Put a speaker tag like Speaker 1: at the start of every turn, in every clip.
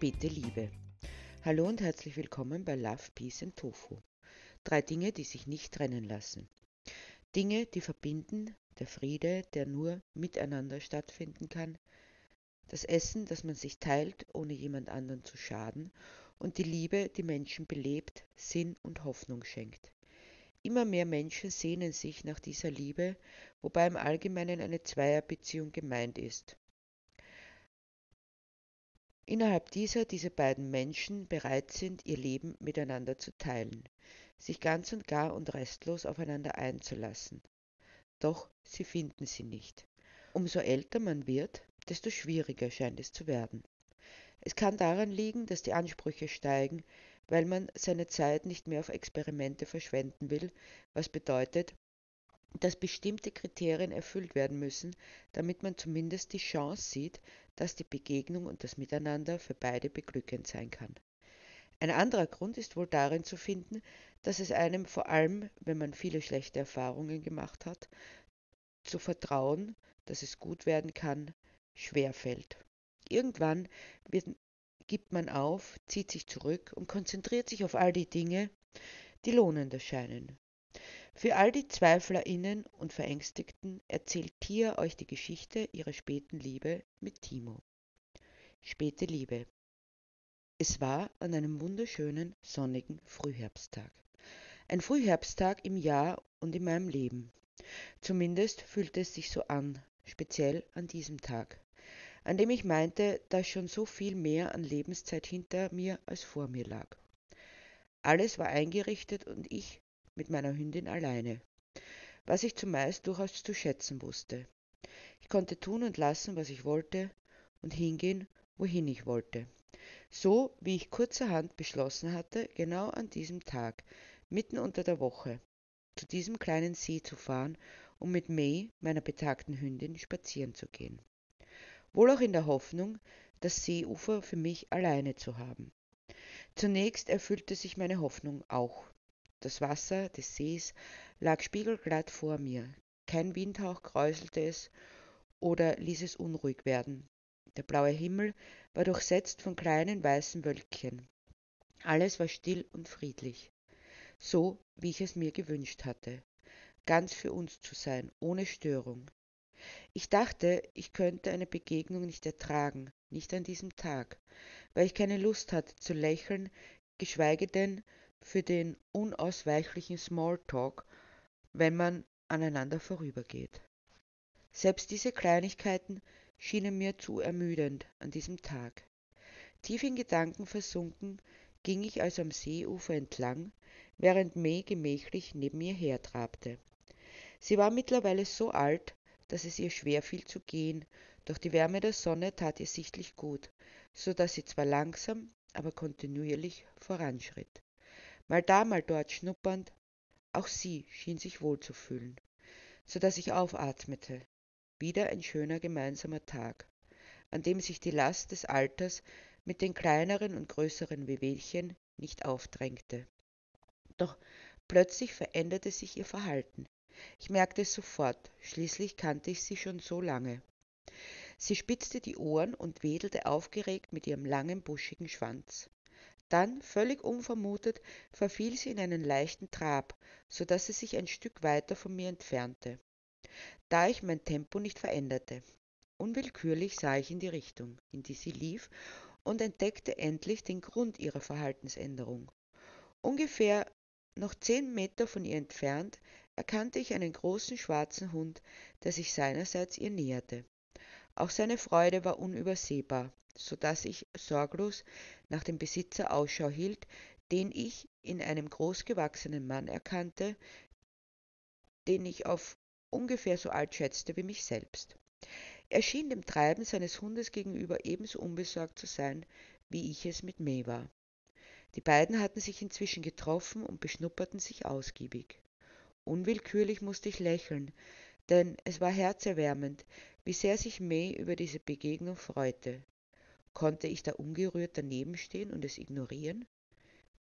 Speaker 1: Späte Liebe. Hallo und herzlich willkommen bei Love, Peace and Tofu. Drei Dinge, die sich nicht trennen lassen. Dinge, die verbinden, der Friede, der nur miteinander stattfinden kann, das Essen, das man sich teilt, ohne jemand anderen zu schaden, und die Liebe, die Menschen belebt, Sinn und Hoffnung schenkt. Immer mehr Menschen sehnen sich nach dieser Liebe, wobei im Allgemeinen eine Zweierbeziehung gemeint ist. Innerhalb dieser diese beiden Menschen bereit sind, ihr Leben miteinander zu teilen, sich ganz und gar und restlos aufeinander einzulassen. Doch sie finden sie nicht. Umso älter man wird, desto schwieriger scheint es zu werden. Es kann daran liegen, dass die Ansprüche steigen, weil man seine Zeit nicht mehr auf Experimente verschwenden will, was bedeutet, dass bestimmte Kriterien erfüllt werden müssen, damit man zumindest die Chance sieht, dass die Begegnung und das Miteinander für beide beglückend sein kann. Ein anderer Grund ist wohl darin zu finden, dass es einem vor allem, wenn man viele schlechte Erfahrungen gemacht hat, zu vertrauen, dass es gut werden kann, schwer fällt. Irgendwann wird, gibt man auf, zieht sich zurück und konzentriert sich auf all die Dinge, die lohnend erscheinen. Für all die ZweiflerInnen und Verängstigten erzählt Tia euch die Geschichte ihrer späten Liebe mit Timo. Späte Liebe. Es war an einem wunderschönen, sonnigen Frühherbsttag. Ein Frühherbsttag im Jahr und in meinem Leben. Zumindest fühlte es sich so an, speziell an diesem Tag an dem ich meinte, dass schon so viel mehr an Lebenszeit hinter mir als vor mir lag. Alles war eingerichtet und ich mit meiner Hündin alleine, was ich zumeist durchaus zu schätzen wusste. Ich konnte tun und lassen, was ich wollte und hingehen, wohin ich wollte. So wie ich kurzerhand beschlossen hatte, genau an diesem Tag, mitten unter der Woche, zu diesem kleinen See zu fahren, um mit May, meiner betagten Hündin, spazieren zu gehen wohl auch in der Hoffnung, das Seeufer für mich alleine zu haben. Zunächst erfüllte sich meine Hoffnung auch. Das Wasser des Sees lag spiegelglatt vor mir, kein Windhauch kräuselte es oder ließ es unruhig werden. Der blaue Himmel war durchsetzt von kleinen weißen Wölkchen. Alles war still und friedlich, so wie ich es mir gewünscht hatte, ganz für uns zu sein, ohne Störung. Ich dachte, ich könnte eine Begegnung nicht ertragen, nicht an diesem Tag, weil ich keine Lust hatte zu lächeln, geschweige denn für den unausweichlichen Smalltalk, wenn man aneinander vorübergeht. Selbst diese Kleinigkeiten schienen mir zu ermüdend an diesem Tag. Tief in Gedanken versunken, ging ich also am Seeufer entlang, während May gemächlich neben mir hertrabte. Sie war mittlerweile so alt, dass es ihr schwer fiel zu gehen, doch die Wärme der Sonne tat ihr sichtlich gut, so dass sie zwar langsam, aber kontinuierlich voranschritt. Mal da, mal dort schnuppernd, auch sie schien sich wohl zu fühlen, so dass ich aufatmete. Wieder ein schöner gemeinsamer Tag, an dem sich die Last des Alters mit den kleineren und größeren Wehwehchen nicht aufdrängte. Doch plötzlich veränderte sich ihr Verhalten. Ich merkte es sofort, schließlich kannte ich sie schon so lange. Sie spitzte die Ohren und wedelte aufgeregt mit ihrem langen, buschigen Schwanz. Dann, völlig unvermutet, verfiel sie in einen leichten Trab, so dass sie sich ein Stück weiter von mir entfernte. Da ich mein Tempo nicht veränderte. Unwillkürlich sah ich in die Richtung, in die sie lief, und entdeckte endlich den Grund ihrer Verhaltensänderung. Ungefähr noch zehn Meter von ihr entfernt erkannte ich einen großen schwarzen Hund, der sich seinerseits ihr näherte. Auch seine Freude war unübersehbar, so dass ich sorglos nach dem Besitzer Ausschau hielt, den ich in einem großgewachsenen Mann erkannte, den ich auf ungefähr so alt schätzte wie mich selbst. Er schien dem Treiben seines Hundes gegenüber ebenso unbesorgt zu sein, wie ich es mit May war. Die beiden hatten sich inzwischen getroffen und beschnupperten sich ausgiebig. Unwillkürlich musste ich lächeln, denn es war herzerwärmend, wie sehr sich May über diese Begegnung freute. Konnte ich da ungerührt daneben stehen und es ignorieren?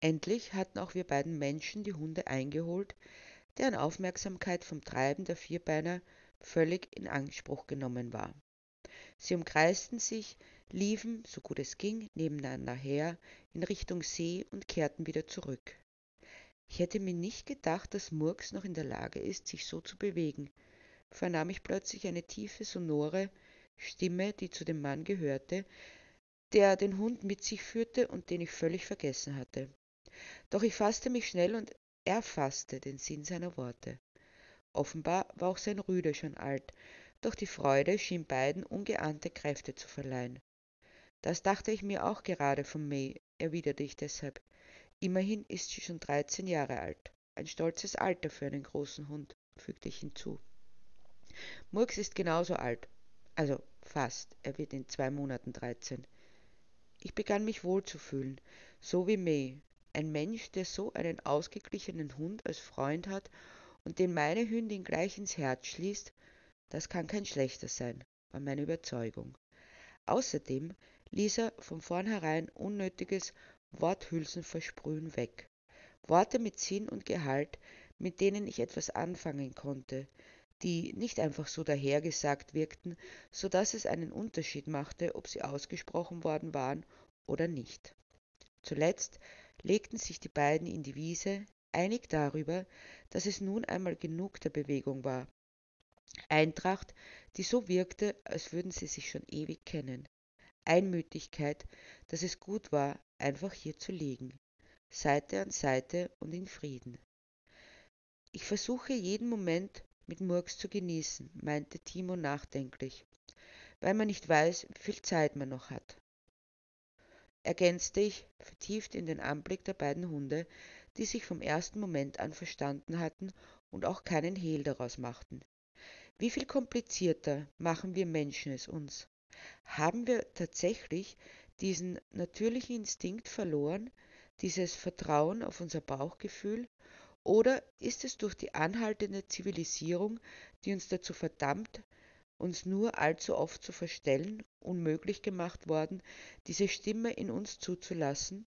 Speaker 1: Endlich hatten auch wir beiden Menschen die Hunde eingeholt, deren Aufmerksamkeit vom Treiben der Vierbeiner völlig in Anspruch genommen war. Sie umkreisten sich, liefen, so gut es ging, nebeneinander her in Richtung See und kehrten wieder zurück. Ich hätte mir nicht gedacht, dass Murks noch in der Lage ist, sich so zu bewegen, vernahm ich plötzlich eine tiefe, sonore Stimme, die zu dem Mann gehörte, der den Hund mit sich führte und den ich völlig vergessen hatte. Doch ich fasste mich schnell und erfasste den Sinn seiner Worte. Offenbar war auch sein Rüde schon alt, doch die Freude schien beiden ungeahnte Kräfte zu verleihen. Das dachte ich mir auch gerade von May, erwiderte ich deshalb. Immerhin ist sie schon dreizehn Jahre alt. Ein stolzes Alter für einen großen Hund, fügte ich hinzu. Murks ist genauso alt. Also fast. Er wird in zwei Monaten dreizehn. Ich begann mich wohl zu fühlen, so wie May. Ein Mensch, der so einen ausgeglichenen Hund als Freund hat und den meine Hündin gleich ins Herz schließt, das kann kein schlechter sein, war meine Überzeugung. Außerdem ließ er von vornherein unnötiges Worthülsenversprühen weg. Worte mit Sinn und Gehalt, mit denen ich etwas anfangen konnte, die nicht einfach so dahergesagt wirkten, so dass es einen Unterschied machte, ob sie ausgesprochen worden waren oder nicht. Zuletzt legten sich die beiden in die Wiese, einig darüber, dass es nun einmal genug der Bewegung war. Eintracht, die so wirkte, als würden sie sich schon ewig kennen. Einmütigkeit, dass es gut war, einfach hier zu liegen, Seite an Seite und in Frieden. Ich versuche jeden Moment mit Murks zu genießen, meinte Timo nachdenklich, weil man nicht weiß, wie viel Zeit man noch hat. Ergänzte ich, vertieft in den Anblick der beiden Hunde, die sich vom ersten Moment an verstanden hatten und auch keinen Hehl daraus machten. Wie viel komplizierter machen wir Menschen es uns? Haben wir tatsächlich diesen natürlichen Instinkt verloren, dieses Vertrauen auf unser Bauchgefühl, oder ist es durch die anhaltende Zivilisierung, die uns dazu verdammt, uns nur allzu oft zu verstellen, unmöglich gemacht worden, diese Stimme in uns zuzulassen?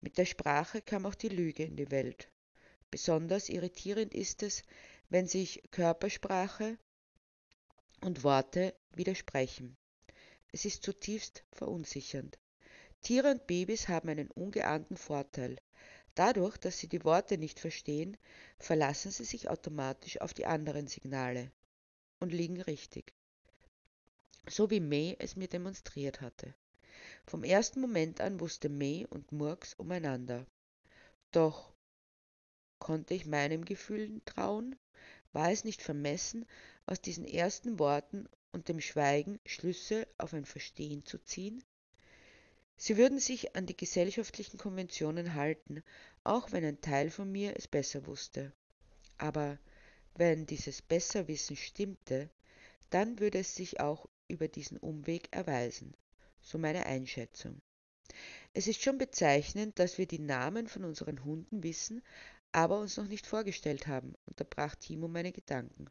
Speaker 1: Mit der Sprache kam auch die Lüge in die Welt. Besonders irritierend ist es, wenn sich Körpersprache und Worte widersprechen. Es ist zutiefst verunsichernd. Tiere und Babys haben einen ungeahnten Vorteil. Dadurch, dass sie die Worte nicht verstehen, verlassen sie sich automatisch auf die anderen Signale und liegen richtig. So wie May es mir demonstriert hatte. Vom ersten Moment an wusste May und Murks umeinander. Doch konnte ich meinem Gefühl trauen? War es nicht vermessen, aus diesen ersten Worten und dem Schweigen Schlüsse auf ein Verstehen zu ziehen? Sie würden sich an die gesellschaftlichen Konventionen halten, auch wenn ein Teil von mir es besser wusste. Aber wenn dieses Besserwissen stimmte, dann würde es sich auch über diesen Umweg erweisen, so meine Einschätzung. Es ist schon bezeichnend, dass wir die Namen von unseren Hunden wissen, aber uns noch nicht vorgestellt haben, unterbrach Timo meine Gedanken.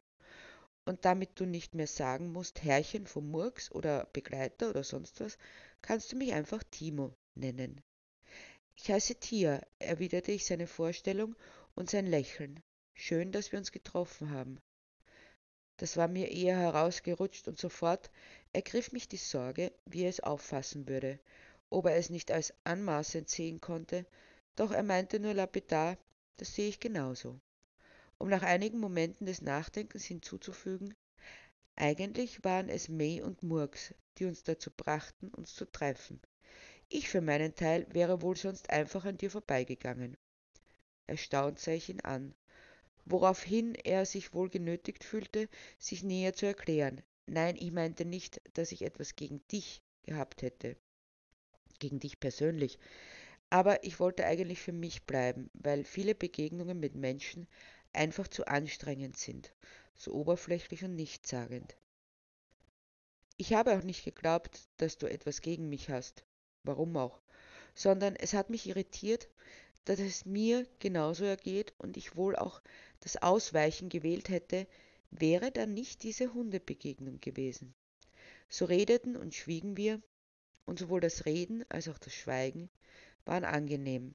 Speaker 1: Und damit du nicht mehr sagen musst, Herrchen vom Murks oder Begleiter oder sonst was, kannst du mich einfach Timo nennen. Ich heiße Tia, erwiderte ich seine Vorstellung und sein Lächeln. Schön, dass wir uns getroffen haben. Das war mir eher herausgerutscht und sofort ergriff mich die Sorge, wie er es auffassen würde, ob er es nicht als anmaßend sehen konnte, doch er meinte nur lapidar, das sehe ich genauso. Um nach einigen Momenten des Nachdenkens hinzuzufügen, eigentlich waren es May und Murks, die uns dazu brachten, uns zu treffen. Ich für meinen Teil wäre wohl sonst einfach an dir vorbeigegangen. Erstaunt sah ich ihn an, woraufhin er sich wohl genötigt fühlte, sich näher zu erklären. Nein, ich meinte nicht, dass ich etwas gegen dich gehabt hätte. Gegen dich persönlich. Aber ich wollte eigentlich für mich bleiben, weil viele Begegnungen mit Menschen einfach zu anstrengend sind, so oberflächlich und nichtssagend. Ich habe auch nicht geglaubt, dass du etwas gegen mich hast, warum auch, sondern es hat mich irritiert, dass es mir genauso ergeht und ich wohl auch das Ausweichen gewählt hätte, wäre dann nicht diese Hundebegegnung gewesen. So redeten und schwiegen wir, und sowohl das Reden als auch das Schweigen waren angenehm.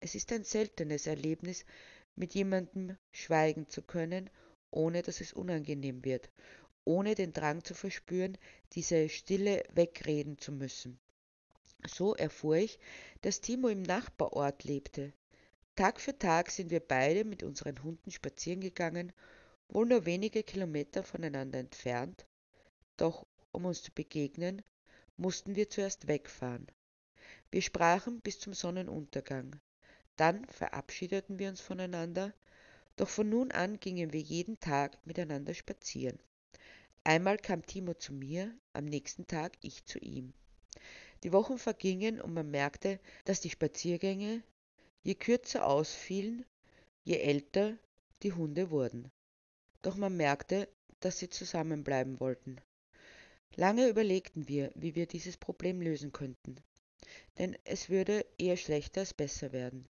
Speaker 1: Es ist ein seltenes Erlebnis, mit jemandem schweigen zu können, ohne dass es unangenehm wird, ohne den Drang zu verspüren, diese Stille wegreden zu müssen. So erfuhr ich, dass Timo im Nachbarort lebte. Tag für Tag sind wir beide mit unseren Hunden spazieren gegangen, wohl nur wenige Kilometer voneinander entfernt, doch um uns zu begegnen, mussten wir zuerst wegfahren. Wir sprachen bis zum Sonnenuntergang. Dann verabschiedeten wir uns voneinander, doch von nun an gingen wir jeden Tag miteinander spazieren. Einmal kam Timo zu mir, am nächsten Tag ich zu ihm. Die Wochen vergingen und man merkte, dass die Spaziergänge je kürzer ausfielen, je älter die Hunde wurden. Doch man merkte, dass sie zusammenbleiben wollten. Lange überlegten wir, wie wir dieses Problem lösen könnten, denn es würde eher schlechter als besser werden.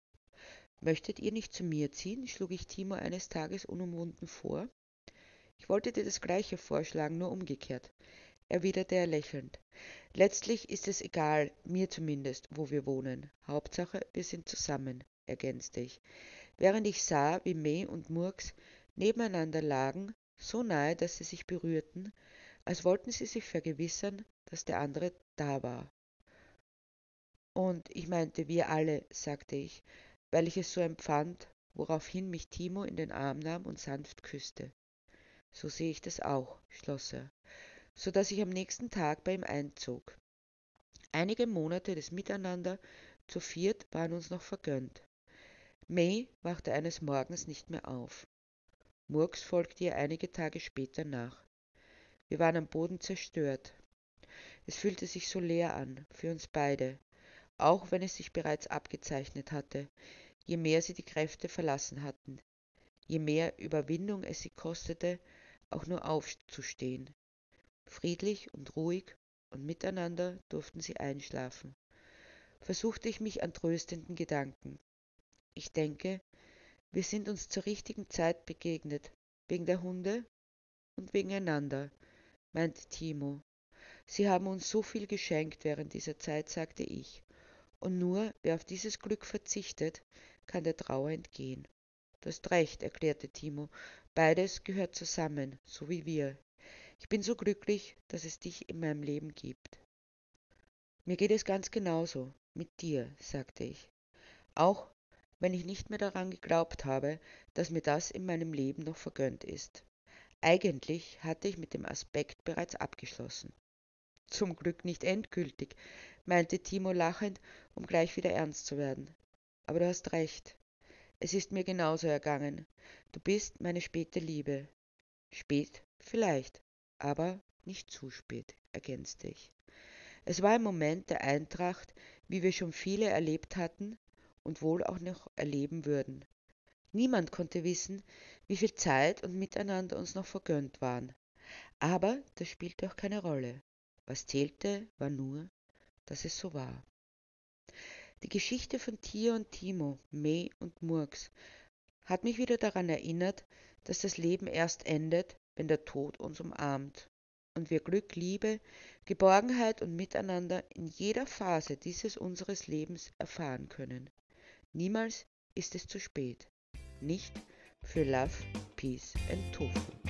Speaker 1: Möchtet ihr nicht zu mir ziehen? schlug ich Timo eines Tages unumwunden vor. Ich wollte dir das gleiche vorschlagen, nur umgekehrt, erwiderte er lächelnd. Letztlich ist es egal, mir zumindest, wo wir wohnen. Hauptsache, wir sind zusammen, ergänzte ich, während ich sah, wie May und Murks nebeneinander lagen, so nahe, dass sie sich berührten, als wollten sie sich vergewissern, dass der andere da war. Und ich meinte wir alle, sagte ich, weil ich es so empfand, woraufhin mich Timo in den Arm nahm und sanft küsste. So sehe ich das auch, schloss er, so dass ich am nächsten Tag bei ihm einzog. Einige Monate des Miteinander zu viert waren uns noch vergönnt. May wachte eines Morgens nicht mehr auf. Murks folgte ihr einige Tage später nach. Wir waren am Boden zerstört. Es fühlte sich so leer an, für uns beide, auch wenn es sich bereits abgezeichnet hatte, je mehr sie die Kräfte verlassen hatten, je mehr Überwindung es sie kostete, auch nur aufzustehen. Friedlich und ruhig und miteinander durften sie einschlafen. Versuchte ich mich an tröstenden Gedanken. Ich denke, wir sind uns zur richtigen Zeit begegnet, wegen der Hunde und wegen einander, meinte Timo. Sie haben uns so viel geschenkt während dieser Zeit, sagte ich. Und nur wer auf dieses Glück verzichtet, kann der Trauer entgehen. Du hast recht, erklärte Timo. Beides gehört zusammen, so wie wir. Ich bin so glücklich, dass es dich in meinem Leben gibt. Mir geht es ganz genauso, mit dir, sagte ich. Auch wenn ich nicht mehr daran geglaubt habe, dass mir das in meinem Leben noch vergönnt ist. Eigentlich hatte ich mit dem Aspekt bereits abgeschlossen. Zum Glück nicht endgültig, meinte Timo lachend, um gleich wieder ernst zu werden. Aber du hast recht. Es ist mir genauso ergangen. Du bist meine späte Liebe. Spät vielleicht, aber nicht zu spät, ergänzte ich. Es war ein Moment der Eintracht, wie wir schon viele erlebt hatten und wohl auch noch erleben würden. Niemand konnte wissen, wie viel Zeit und Miteinander uns noch vergönnt waren. Aber das spielte auch keine Rolle. Was zählte, war nur, dass es so war. Die Geschichte von Tia und Timo, May und Murks hat mich wieder daran erinnert, dass das Leben erst endet, wenn der Tod uns umarmt und wir Glück, Liebe, Geborgenheit und Miteinander in jeder Phase dieses unseres Lebens erfahren können. Niemals ist es zu spät. Nicht für Love, Peace and Tofu.